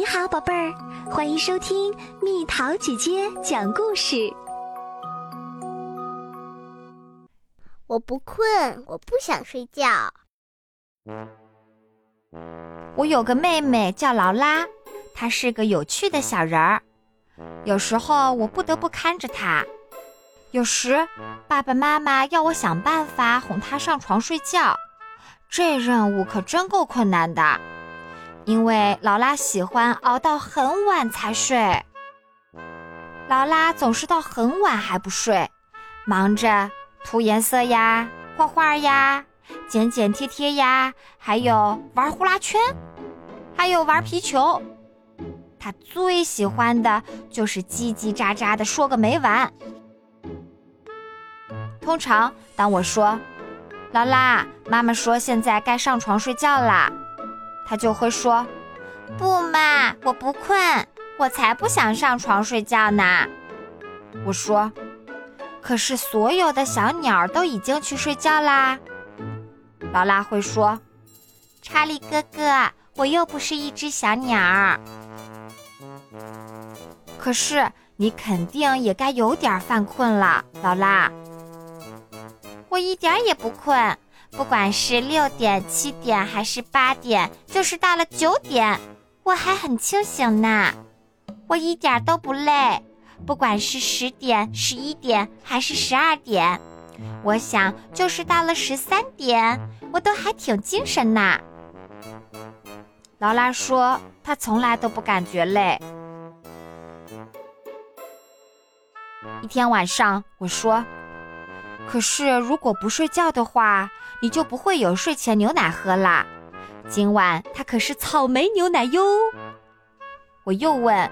你好，宝贝儿，欢迎收听蜜桃姐姐讲故事。我不困，我不想睡觉。我有个妹妹叫劳拉，她是个有趣的小人儿。有时候我不得不看着她，有时爸爸妈妈要我想办法哄她上床睡觉，这任务可真够困难的。因为劳拉喜欢熬到很晚才睡，劳拉总是到很晚还不睡，忙着涂颜色呀、画画呀、剪剪贴贴呀，还有玩呼啦圈，还有玩皮球。她最喜欢的就是叽叽喳喳的说个没完。通常，当我说“劳拉，妈妈说现在该上床睡觉啦”，他就会说：“不嘛，我不困，我才不想上床睡觉呢。”我说：“可是所有的小鸟都已经去睡觉啦。”劳拉会说：“查理哥哥，我又不是一只小鸟。”可是你肯定也该有点犯困了，劳拉。我一点也不困。不管是六点、七点还是八点，就是到了九点，我还很清醒呢，我一点都不累。不管是十点、十一点还是十二点，我想就是到了十三点，我都还挺精神呢。劳拉说，她从来都不感觉累。一天晚上，我说。可是，如果不睡觉的话，你就不会有睡前牛奶喝啦。今晚它可是草莓牛奶哟。我又问：“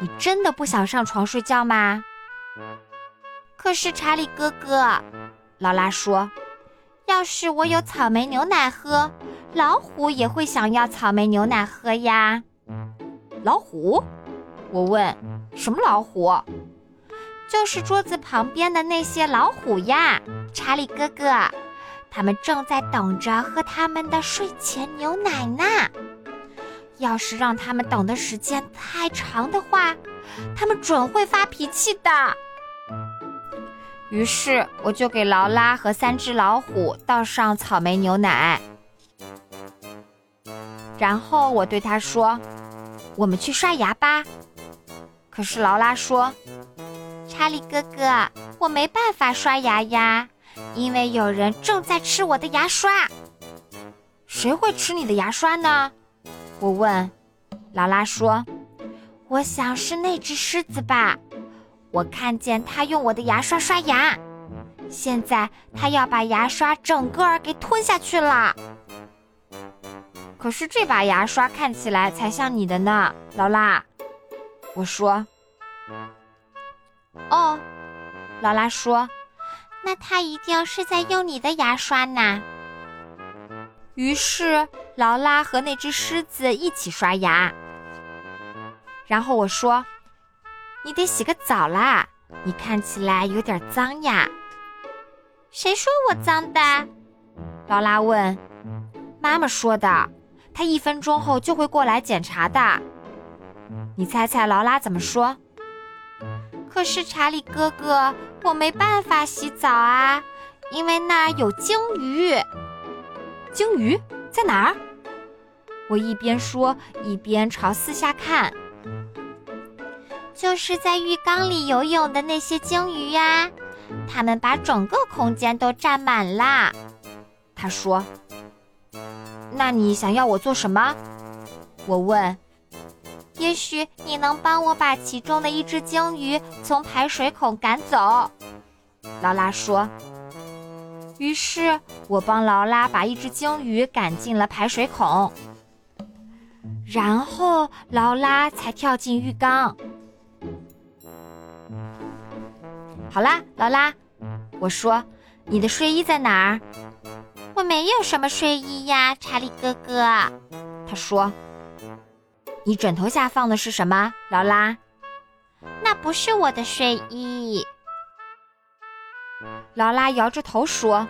你真的不想上床睡觉吗？”可是查理哥哥，劳拉说：“要是我有草莓牛奶喝，老虎也会想要草莓牛奶喝呀。”老虎？我问：“什么老虎？”就是桌子旁边的那些老虎呀，查理哥哥，他们正在等着喝他们的睡前牛奶呢。要是让他们等的时间太长的话，他们准会发脾气的。于是我就给劳拉和三只老虎倒上草莓牛奶，然后我对他说：“我们去刷牙吧。”可是劳拉说。查理哥哥，我没办法刷牙呀，因为有人正在吃我的牙刷。谁会吃你的牙刷呢？我问。劳拉说：“我想是那只狮子吧，我看见它用我的牙刷刷牙，现在它要把牙刷整个儿给吞下去了。可是这把牙刷看起来才像你的呢，劳拉。”我说。哦，劳拉说：“那他一定是在用你的牙刷呢。”于是劳拉和那只狮子一起刷牙。然后我说：“你得洗个澡啦，你看起来有点脏呀。”谁说我脏的？劳拉问。妈妈说的，她一分钟后就会过来检查的。你猜猜劳拉怎么说？可是查理哥哥，我没办法洗澡啊，因为那儿有鲸鱼。鲸鱼在哪儿？我一边说一边朝四下看。就是在浴缸里游泳的那些鲸鱼呀，它们把整个空间都占满啦。他说：“那你想要我做什么？”我问。也许你能帮我把其中的一只鲸鱼从排水孔赶走，劳拉说。于是我帮劳拉把一只鲸鱼赶进了排水孔，然后劳拉才跳进浴缸。好啦，劳拉，我说，你的睡衣在哪儿？我没有什么睡衣呀，查理哥哥。他说。你枕头下放的是什么，劳拉？那不是我的睡衣。劳拉摇着头说：“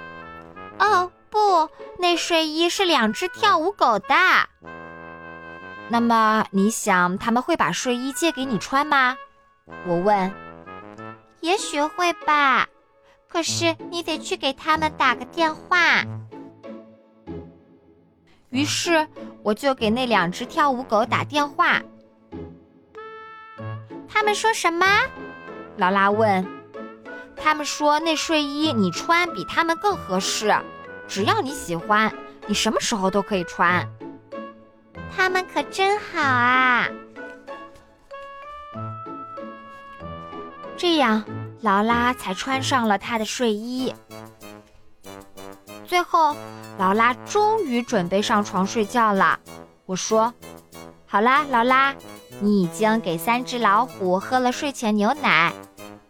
哦，不，那睡衣是两只跳舞狗的。”那么你想他们会把睡衣借给你穿吗？我问。也许会吧，可是你得去给他们打个电话。于是我就给那两只跳舞狗打电话。他们说什么？劳拉问。他们说那睡衣你穿比他们更合适，只要你喜欢，你什么时候都可以穿。他们可真好啊！这样，劳拉才穿上了她的睡衣。最后，劳拉终于准备上床睡觉了。我说：“好啦，劳拉，你已经给三只老虎喝了睡前牛奶，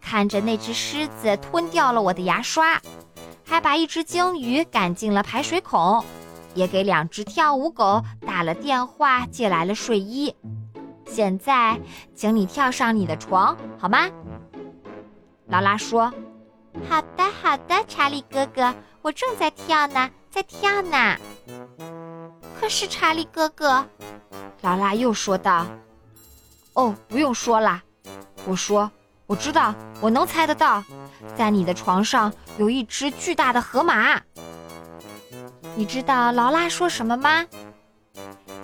看着那只狮子吞掉了我的牙刷，还把一只鲸鱼赶进了排水孔，也给两只跳舞狗打了电话，借来了睡衣。现在，请你跳上你的床，好吗？”劳拉说：“好的，好的，查理哥哥，我正在跳呢，在跳呢。”可是查理哥哥，劳拉又说道：“哦，不用说啦。”我说：“我知道，我能猜得到，在你的床上有一只巨大的河马。”你知道劳拉说什么吗？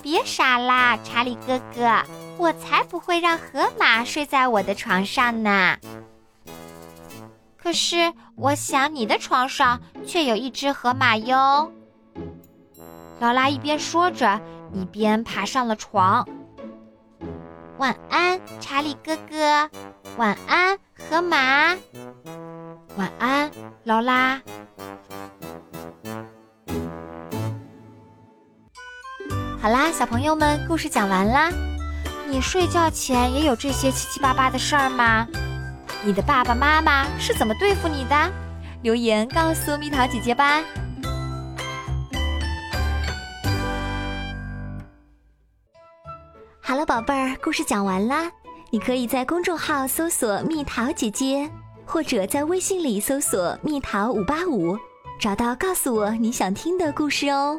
别傻啦，查理哥哥，我才不会让河马睡在我的床上呢。可是，我想你的床上却有一只河马哟。劳拉一边说着，一边爬上了床。晚安，查理哥哥。晚安，河马。晚安，劳拉。好啦，小朋友们，故事讲完啦。你睡觉前也有这些七七八八的事儿吗？你的爸爸妈妈是怎么对付你的？留言告诉蜜桃姐姐吧。好了，宝贝儿，故事讲完啦。你可以在公众号搜索“蜜桃姐姐”，或者在微信里搜索“蜜桃五八五”，找到告诉我你想听的故事哦。